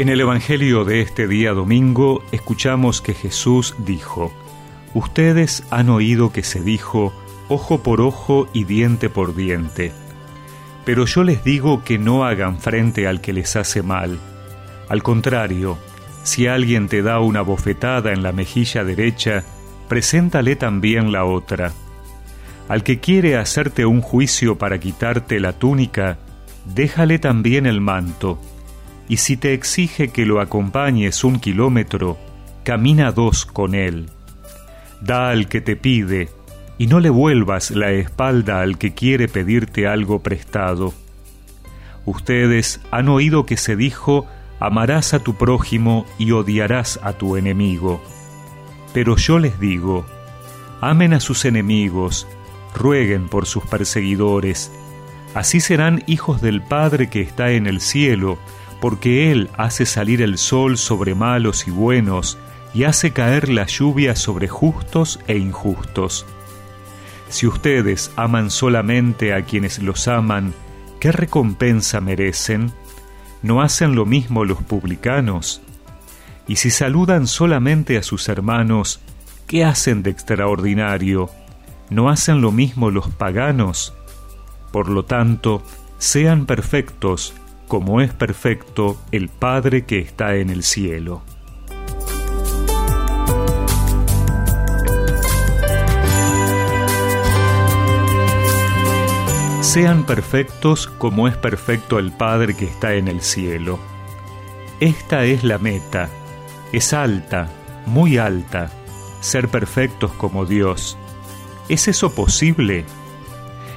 En el Evangelio de este día domingo escuchamos que Jesús dijo, Ustedes han oído que se dijo, ojo por ojo y diente por diente. Pero yo les digo que no hagan frente al que les hace mal. Al contrario, si alguien te da una bofetada en la mejilla derecha, preséntale también la otra. Al que quiere hacerte un juicio para quitarte la túnica, déjale también el manto y si te exige que lo acompañes un kilómetro, camina dos con él. Da al que te pide, y no le vuelvas la espalda al que quiere pedirte algo prestado. Ustedes han oído que se dijo, amarás a tu prójimo y odiarás a tu enemigo. Pero yo les digo, amen a sus enemigos, rueguen por sus perseguidores, así serán hijos del Padre que está en el cielo, porque Él hace salir el sol sobre malos y buenos, y hace caer la lluvia sobre justos e injustos. Si ustedes aman solamente a quienes los aman, ¿qué recompensa merecen? ¿No hacen lo mismo los publicanos? Y si saludan solamente a sus hermanos, ¿qué hacen de extraordinario? ¿No hacen lo mismo los paganos? Por lo tanto, sean perfectos como es perfecto el Padre que está en el cielo. Sean perfectos como es perfecto el Padre que está en el cielo. Esta es la meta. Es alta, muy alta, ser perfectos como Dios. ¿Es eso posible?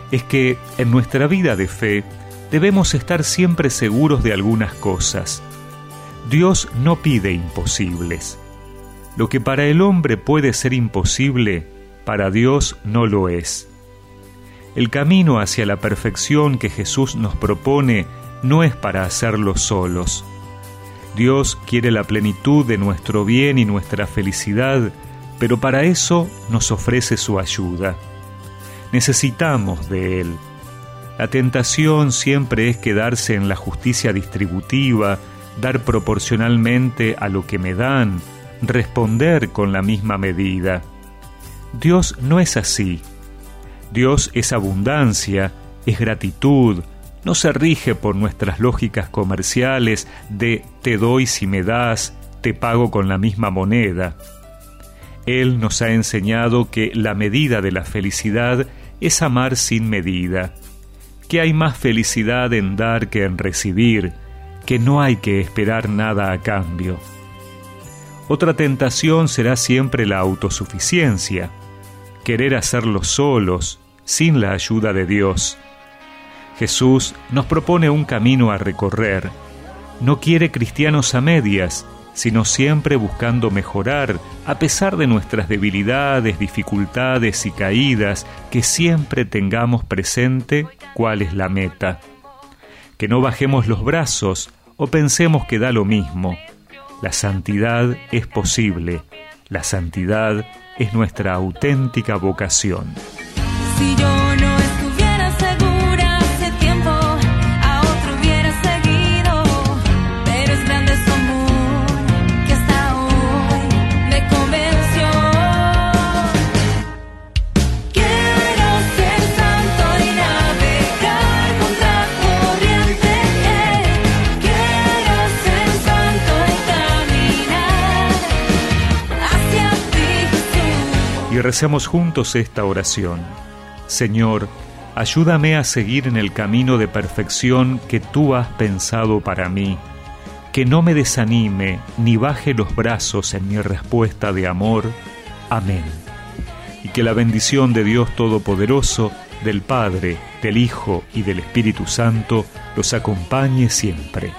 Es que en nuestra vida de fe debemos estar siempre seguros de algunas cosas. Dios no pide imposibles. Lo que para el hombre puede ser imposible, para Dios no lo es. El camino hacia la perfección que Jesús nos propone no es para hacerlo solos. Dios quiere la plenitud de nuestro bien y nuestra felicidad, pero para eso nos ofrece su ayuda. Necesitamos de Él la tentación siempre es quedarse en la justicia distributiva, dar proporcionalmente a lo que me dan, responder con la misma medida. Dios no es así. Dios es abundancia, es gratitud, no se rige por nuestras lógicas comerciales de te doy si me das, te pago con la misma moneda. Él nos ha enseñado que la medida de la felicidad es amar sin medida que hay más felicidad en dar que en recibir, que no hay que esperar nada a cambio. Otra tentación será siempre la autosuficiencia, querer hacerlo solos, sin la ayuda de Dios. Jesús nos propone un camino a recorrer. No quiere cristianos a medias, sino siempre buscando mejorar, a pesar de nuestras debilidades, dificultades y caídas, que siempre tengamos presente cuál es la meta. Que no bajemos los brazos o pensemos que da lo mismo. La santidad es posible, la santidad es nuestra auténtica vocación. Y recemos juntos esta oración. Señor, ayúdame a seguir en el camino de perfección que tú has pensado para mí, que no me desanime ni baje los brazos en mi respuesta de amor. Amén. Y que la bendición de Dios Todopoderoso, del Padre, del Hijo y del Espíritu Santo los acompañe siempre.